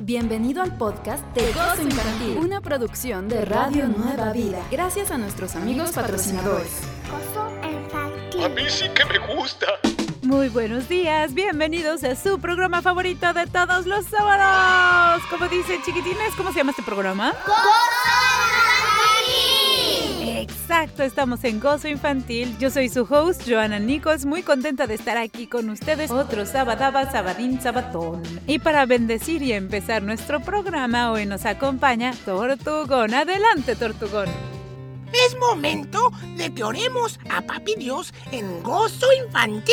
Bienvenido al podcast de Gozo Infantil, una producción de Radio Nueva Vida, gracias a nuestros amigos patrocinadores. Gozo Infantil. A mí sí que me gusta. Muy buenos días, bienvenidos a su programa favorito de todos los sábados. Como dicen chiquitines, ¿cómo se llama este programa? Exacto, estamos en Gozo Infantil. Yo soy su host, Joana Nichols, muy contenta de estar aquí con ustedes otro sabadaba, sabadín, sabatón. Y para bendecir y empezar nuestro programa, hoy nos acompaña Tortugón. Adelante, Tortugón. Es momento de que oremos a Papi Dios en gozo infantil.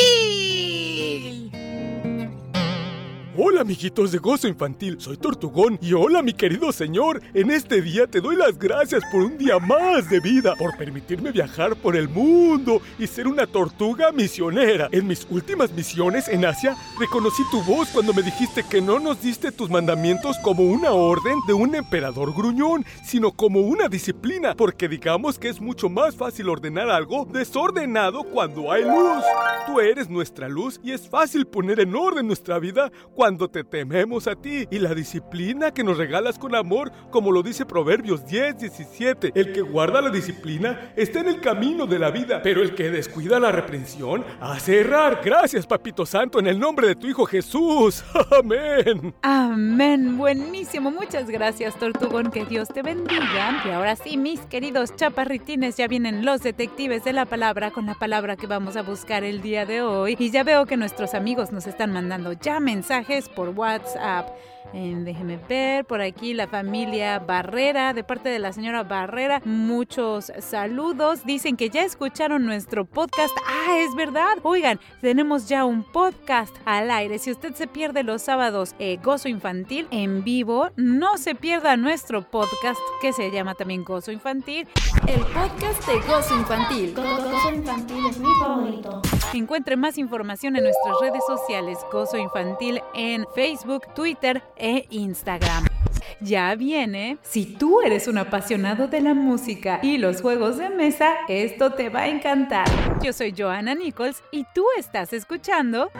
Hola amiguitos de Gozo Infantil, soy Tortugón y hola mi querido señor. En este día te doy las gracias por un día más de vida, por permitirme viajar por el mundo y ser una tortuga misionera. En mis últimas misiones en Asia reconocí tu voz cuando me dijiste que no nos diste tus mandamientos como una orden de un emperador gruñón, sino como una disciplina, porque digamos que es mucho más fácil ordenar algo desordenado cuando hay luz. Tú eres nuestra luz y es fácil poner en orden nuestra vida cuando te tememos a ti y la disciplina que nos regalas con amor, como lo dice Proverbios 10, 17. El que guarda la disciplina está en el camino de la vida, pero el que descuida la reprensión hace errar. Gracias, Papito Santo, en el nombre de tu Hijo Jesús. Amén. Amén, buenísimo. Muchas gracias, Tortugón. Que Dios te bendiga. Y ahora sí, mis queridos chaparritines, ya vienen los detectives de la palabra con la palabra que vamos a buscar el día de hoy. Y ya veo que nuestros amigos nos están mandando ya mensajes por WhatsApp. Eh, déjeme ver, por aquí la familia Barrera, de parte de la señora Barrera, muchos saludos. Dicen que ya escucharon nuestro podcast. Ah, es verdad. Oigan, tenemos ya un podcast al aire. Si usted se pierde los sábados eh, Gozo Infantil en vivo, no se pierda nuestro podcast que se llama también Gozo Infantil. El podcast de Gozo Infantil. Gozo Infantil es mi favorito. Encuentre más información en nuestras redes sociales Gozo Infantil en Facebook, Twitter e Instagram. Ya viene. Si tú eres un apasionado de la música y los juegos de mesa, esto te va a encantar. Yo soy Joana Nichols y tú estás escuchando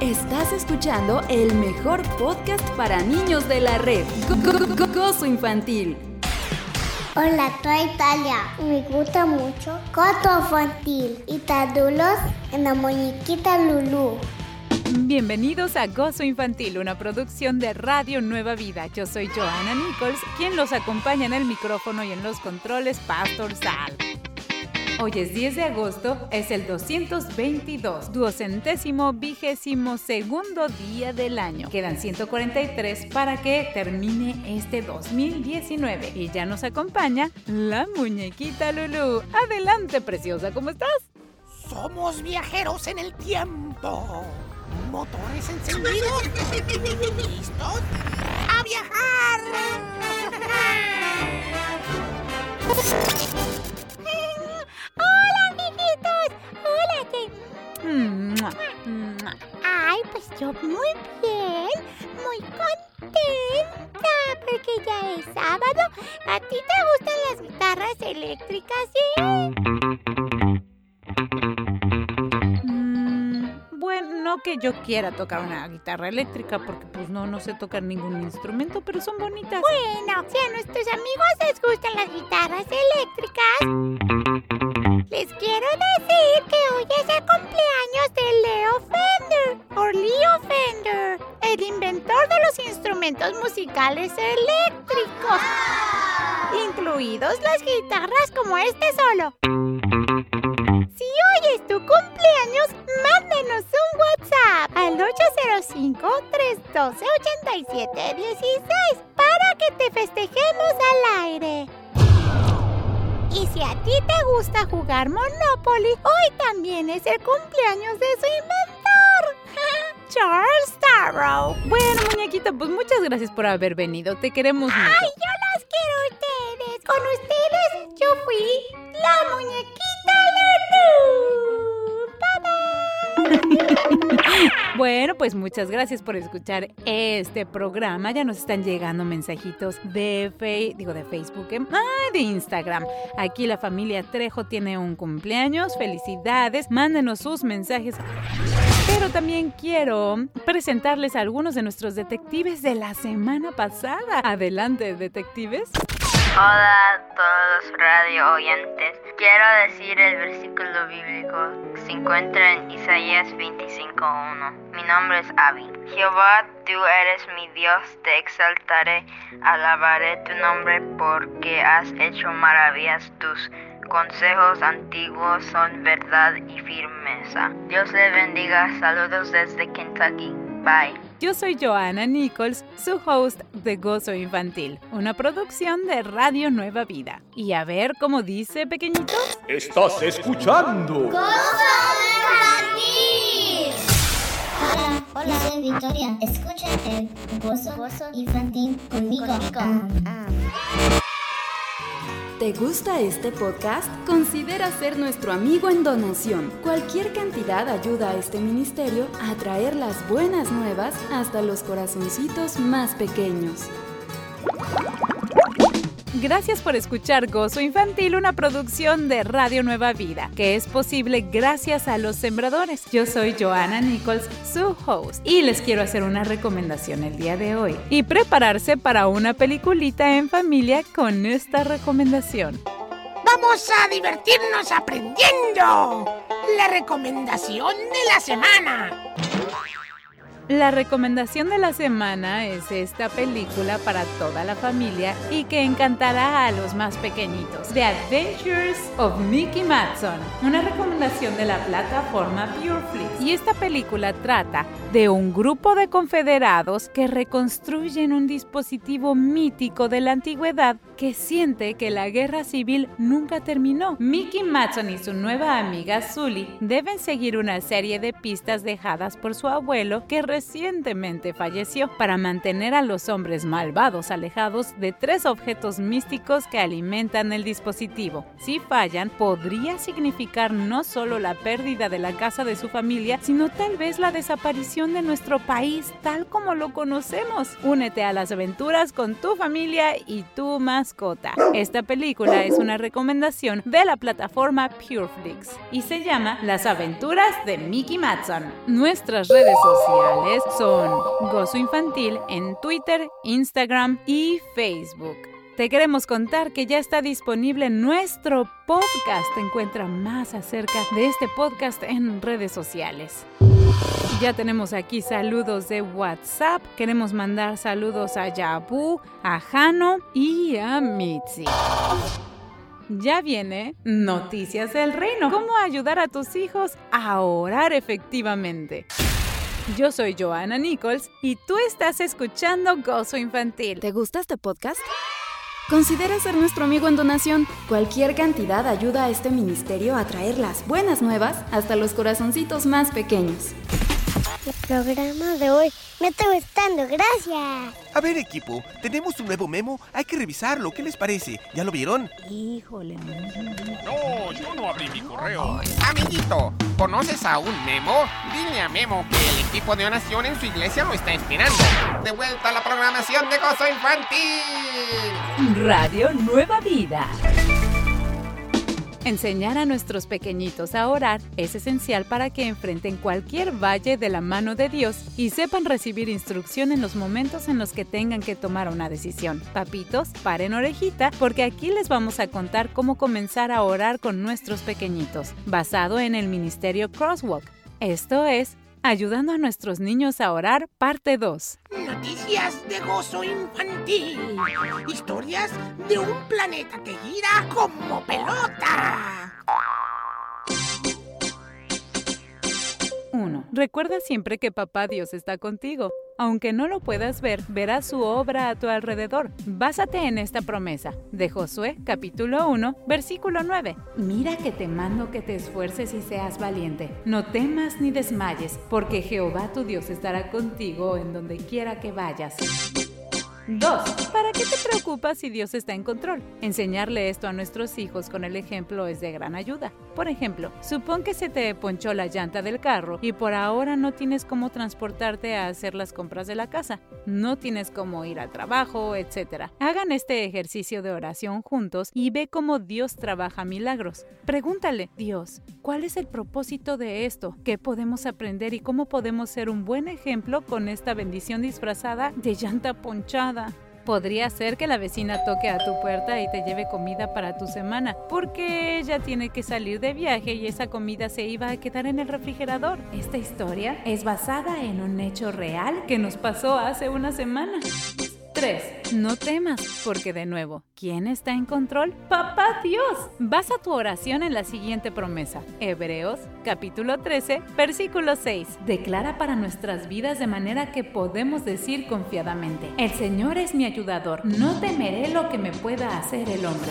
Estás escuchando el mejor podcast para niños de la red. Go- go- go- Gozo Infantil. Hola, soy Italia. Me gusta mucho Gozo Infantil y tadulos en la muñequita Lulu. Bienvenidos a Gozo Infantil, una producción de Radio Nueva Vida. Yo soy Joana Nichols, quien los acompaña en el micrófono y en los controles, Pastor Sal. Hoy es 10 de agosto, es el 222, duocentésimo vigésimo segundo día del año. Quedan 143 para que termine este 2019 y ya nos acompaña la muñequita Lulu. Adelante, preciosa, ¿cómo estás? Somos viajeros en el tiempo. Motores encendidos. ¿Listos? ¡A viajar! Hola, amiguitos. Hola, mua. Ay, pues yo muy bien, muy contenta porque ya es sábado. ¿A ti te gustan las guitarras eléctricas? Sí. No que yo quiera tocar una guitarra eléctrica porque pues no, no sé tocar ningún instrumento, pero son bonitas. Bueno, si a nuestros amigos les gustan las guitarras eléctricas, les quiero decir que hoy es el cumpleaños de Leo Fender, o Leo Fender, el inventor de los instrumentos musicales eléctricos, incluidos las guitarras como este solo. Si hoy es tu cumpleaños, mándanos un 805-312-8716 para que te festejemos al aire. Y si a ti te gusta jugar Monopoly, hoy también es el cumpleaños de su inventor, Charles Darrow. Bueno, muñequita, pues muchas gracias por haber venido. Te queremos mucho. ¡Ay, yo las quiero a ustedes! Con ustedes yo fui la muñequita Lulu. Bye bye. Bueno, pues muchas gracias por escuchar este programa. Ya nos están llegando mensajitos de fe, digo de Facebook, ¿eh? de Instagram. Aquí la familia Trejo tiene un cumpleaños. Felicidades. Mándenos sus mensajes. Pero también quiero presentarles a algunos de nuestros detectives de la semana pasada. Adelante, detectives. Hola a todos los radio oyentes. Quiero decir el versículo bíblico se encuentra en Isaías 25.1. Mi nombre es Abby. Jehová, tú eres mi Dios, te exaltaré, alabaré tu nombre porque has hecho maravillas tus consejos antiguos son verdad y firmeza. Dios le bendiga. Saludos desde Kentucky. Bye. Yo soy Joana Nichols, su host de Gozo Infantil, una producción de Radio Nueva Vida. Y a ver cómo dice, pequeñito. Estás escuchando. ¡Gozo Infantil! Hola, hola, soy Victoria. Escucha el Gozo, Gozo Infantil conmigo. ¿Te gusta este podcast? Considera ser nuestro amigo en donación. Cualquier cantidad ayuda a este ministerio a traer las buenas nuevas hasta los corazoncitos más pequeños. Gracias por escuchar Gozo Infantil, una producción de Radio Nueva Vida, que es posible gracias a los sembradores. Yo soy Joana Nichols, su host, y les quiero hacer una recomendación el día de hoy y prepararse para una peliculita en familia con esta recomendación. Vamos a divertirnos aprendiendo. La recomendación de la semana. La recomendación de la semana es esta película para toda la familia y que encantará a los más pequeñitos. The Adventures of Mickey Matson, una recomendación de la plataforma PureFlix. Y esta película trata de un grupo de confederados que reconstruyen un dispositivo mítico de la antigüedad que siente que la guerra civil nunca terminó. Mickey Matson y su nueva amiga Sully deben seguir una serie de pistas dejadas por su abuelo que recientemente falleció para mantener a los hombres malvados alejados de tres objetos místicos que alimentan el dispositivo. Si fallan, podría significar no solo la pérdida de la casa de su familia, sino tal vez la desaparición de nuestro país tal como lo conocemos. Únete a las aventuras con tu familia y tu mascota. Esta película es una recomendación de la plataforma Pureflix y se llama Las aventuras de Mickey Matson. Nuestras redes sociales son Gozo Infantil en Twitter, Instagram y Facebook. Te queremos contar que ya está disponible nuestro podcast. Encuentra más acerca de este podcast en redes sociales. Ya tenemos aquí saludos de WhatsApp. Queremos mandar saludos a Yabu, a Jano y a Mitzi. Ya viene Noticias del Reino. ¿Cómo ayudar a tus hijos a orar efectivamente? Yo soy Joana Nichols y tú estás escuchando Gozo Infantil. ¿Te gusta este podcast? Considera ser nuestro amigo en donación. Cualquier cantidad ayuda a este ministerio a traer las buenas nuevas hasta los corazoncitos más pequeños. El programa de hoy me está gustando, gracias. A ver, equipo, tenemos un nuevo memo. Hay que revisarlo. ¿Qué les parece? ¿Ya lo vieron? Híjole. No, yo no abrí mi correo. Amiguito, ¿conoces a un Memo? Dile a Memo que el equipo de oración en su iglesia lo está esperando. De vuelta a la programación de Gozo Infantil. Radio Nueva Vida. Enseñar a nuestros pequeñitos a orar es esencial para que enfrenten cualquier valle de la mano de Dios y sepan recibir instrucción en los momentos en los que tengan que tomar una decisión. Papitos, paren orejita porque aquí les vamos a contar cómo comenzar a orar con nuestros pequeñitos, basado en el ministerio Crosswalk. Esto es Ayudando a nuestros niños a orar, parte 2. Noticias de Gozo Infantil. Historias de un planeta que gira como pelota. 1. Recuerda siempre que Papá Dios está contigo. Aunque no lo puedas ver, verás su obra a tu alrededor. Básate en esta promesa de Josué capítulo 1, versículo 9. Mira que te mando que te esfuerces y seas valiente. No temas ni desmayes, porque Jehová tu Dios estará contigo en donde quiera que vayas. 2. ¿Para qué te preocupas si Dios está en control? Enseñarle esto a nuestros hijos con el ejemplo es de gran ayuda. Por ejemplo, supón que se te ponchó la llanta del carro y por ahora no tienes cómo transportarte a hacer las compras de la casa, no tienes cómo ir al trabajo, etc. Hagan este ejercicio de oración juntos y ve cómo Dios trabaja milagros. Pregúntale, Dios, ¿cuál es el propósito de esto? ¿Qué podemos aprender y cómo podemos ser un buen ejemplo con esta bendición disfrazada de llanta ponchada? Podría ser que la vecina toque a tu puerta y te lleve comida para tu semana, porque ella tiene que salir de viaje y esa comida se iba a quedar en el refrigerador. Esta historia es basada en un hecho real que nos pasó hace una semana. 3. No temas, porque de nuevo, ¿quién está en control? Papá Dios. Basa tu oración en la siguiente promesa. Hebreos, capítulo 13, versículo 6. Declara para nuestras vidas de manera que podemos decir confiadamente, el Señor es mi ayudador, no temeré lo que me pueda hacer el hombre.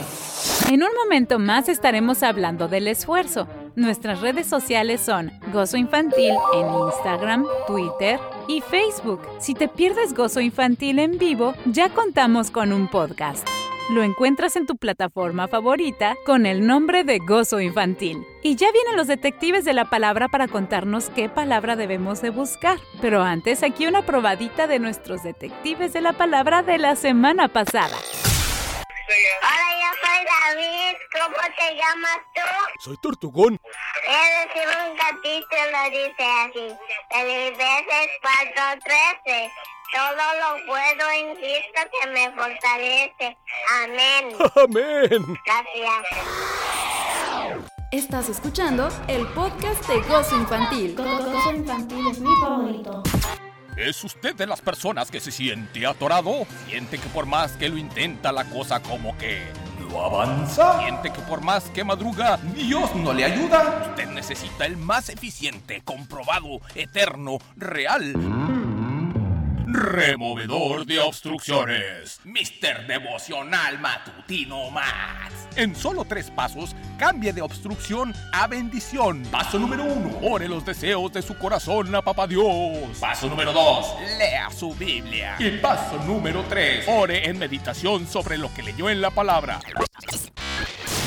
En un momento más estaremos hablando del esfuerzo. Nuestras redes sociales son Gozo Infantil en Instagram, Twitter y Facebook. Si te pierdes Gozo Infantil en vivo, ya contamos con un podcast. Lo encuentras en tu plataforma favorita con el nombre de Gozo Infantil. Y ya vienen los detectives de la palabra para contarnos qué palabra debemos de buscar. Pero antes, aquí una probadita de nuestros detectives de la palabra de la semana pasada. Hola, yo soy. ¿Cómo te llamas tú? Soy Tortugón. A decir un capítulo, dice así. Felices 4.13. Todo lo puedo en Cristo que me fortalece. Amén. Amén. Gracias. Estás escuchando el podcast de Gozo Infantil. Gozo infantil es mi favorito. ¿Es usted de las personas que se siente atorado? ¿Siente que por más que lo intenta la cosa como que avanza? ¿Siente que por más que madruga Dios no le ayuda? Usted necesita el más eficiente, comprobado, eterno, real... Removedor de obstrucciones. Mister Devocional Matutino Max. En solo tres pasos, cambie de obstrucción a bendición. Paso número uno, ore los deseos de su corazón a Papá Dios. Paso número dos, lea su Biblia. Y paso número tres, ore en meditación sobre lo que leyó en la palabra.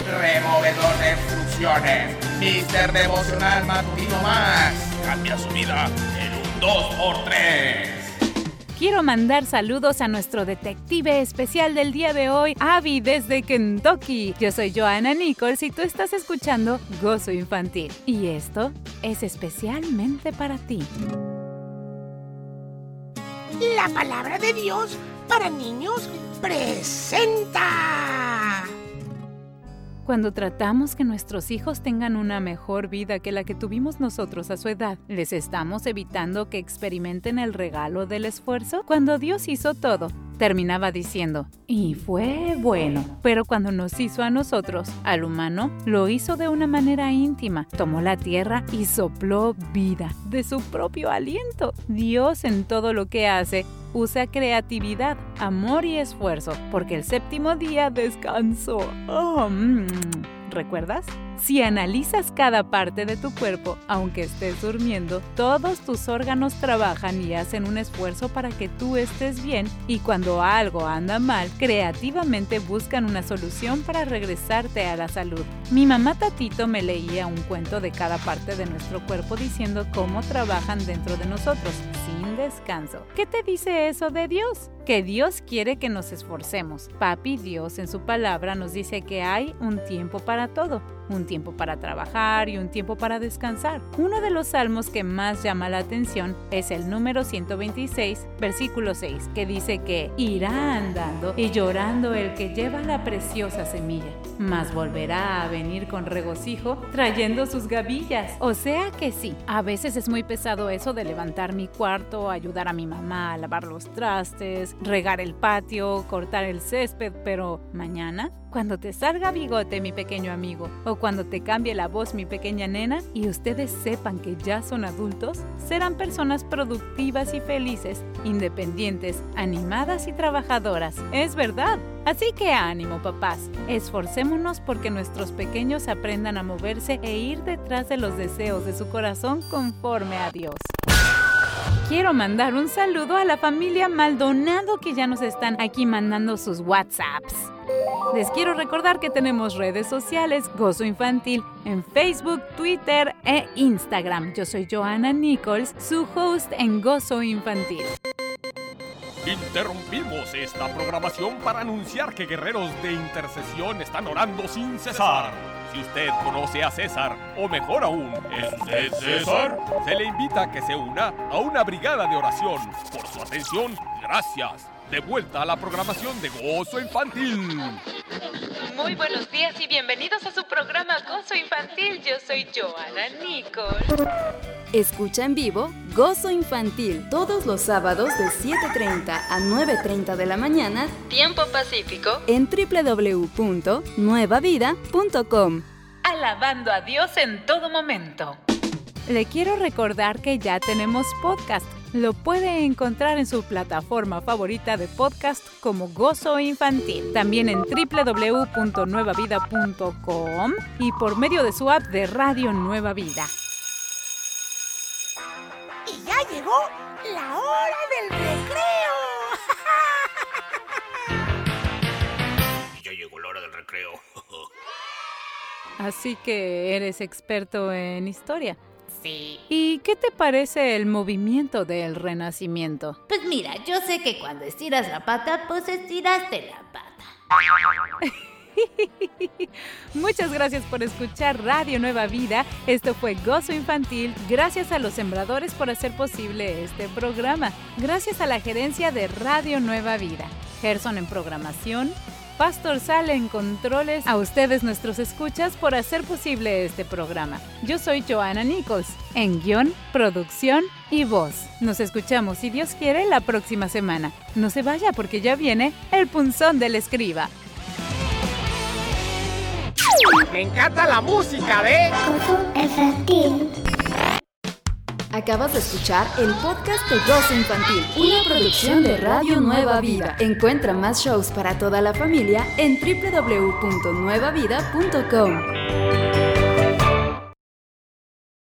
Removedor de obstrucciones. Mister Devocional Matutino Max. Cambia su vida en un 2x3. Quiero mandar saludos a nuestro detective especial del día de hoy, Abby desde Kentucky. Yo soy Joanna Nichols y tú estás escuchando Gozo Infantil. Y esto es especialmente para ti. La palabra de Dios para niños presenta. Cuando tratamos que nuestros hijos tengan una mejor vida que la que tuvimos nosotros a su edad, ¿les estamos evitando que experimenten el regalo del esfuerzo? Cuando Dios hizo todo, terminaba diciendo, y fue bueno. Pero cuando nos hizo a nosotros, al humano, lo hizo de una manera íntima. Tomó la tierra y sopló vida de su propio aliento. Dios en todo lo que hace usa creatividad, amor y esfuerzo, porque el séptimo día descansó. Oh, mm. ¿Recuerdas? Si analizas cada parte de tu cuerpo, aunque estés durmiendo, todos tus órganos trabajan y hacen un esfuerzo para que tú estés bien y cuando algo anda mal, creativamente buscan una solución para regresarte a la salud. Mi mamá Tatito me leía un cuento de cada parte de nuestro cuerpo diciendo cómo trabajan dentro de nosotros, sin descanso. ¿Qué te dice eso de Dios? Que Dios quiere que nos esforcemos. Papi Dios en su palabra nos dice que hay un tiempo para todo un tiempo para trabajar y un tiempo para descansar. Uno de los salmos que más llama la atención es el número 126, versículo 6, que dice que irá andando y llorando el que lleva la preciosa semilla, mas volverá a venir con regocijo trayendo sus gavillas. O sea que sí, a veces es muy pesado eso de levantar mi cuarto, ayudar a mi mamá a lavar los trastes, regar el patio, cortar el césped, pero mañana cuando te salga bigote, mi pequeño amigo, o cuando te cambie la voz, mi pequeña nena, y ustedes sepan que ya son adultos, serán personas productivas y felices, independientes, animadas y trabajadoras. Es verdad. Así que ánimo, papás. Esforcémonos porque nuestros pequeños aprendan a moverse e ir detrás de los deseos de su corazón conforme a Dios. Quiero mandar un saludo a la familia Maldonado que ya nos están aquí mandando sus WhatsApps. Les quiero recordar que tenemos redes sociales Gozo Infantil en Facebook, Twitter e Instagram. Yo soy Joana Nichols, su host en Gozo Infantil. Interrumpimos esta programación para anunciar que guerreros de intercesión están orando sin cesar. Si usted conoce a César, o mejor aún, ¿es usted César? Se le invita a que se una a una brigada de oración. Por su atención, gracias. De vuelta a la programación de Gozo Infantil. Muy buenos días y bienvenidos a su programa Gozo Infantil. Yo soy Joana Nichols. Escucha en vivo Gozo Infantil todos los sábados de 7.30 a 9.30 de la mañana, tiempo pacífico, en www.nuevavida.com. Alabando a Dios en todo momento. Le quiero recordar que ya tenemos podcast. Lo puede encontrar en su plataforma favorita de podcast como Gozo Infantil, también en www.nuevavida.com y por medio de su app de Radio Nueva Vida. Llegó la hora del recreo. Ya llegó la hora del recreo. Así que eres experto en historia. Sí. ¿Y qué te parece el movimiento del renacimiento? Pues mira, yo sé que cuando estiras la pata, pues estiraste la pata. Muchas gracias por escuchar Radio Nueva Vida. Esto fue Gozo Infantil. Gracias a los sembradores por hacer posible este programa. Gracias a la gerencia de Radio Nueva Vida. Gerson en programación. Pastor Sale en controles. A ustedes nuestros escuchas por hacer posible este programa. Yo soy Joana Nichols, en guion, producción y voz. Nos escuchamos, si Dios quiere, la próxima semana. No se vaya porque ya viene el punzón del escriba. Me encanta la música de... Acabas de escuchar el podcast de Gozo Infantil, una producción de Radio Nueva Vida. Encuentra más shows para toda la familia en www.nuevavida.com.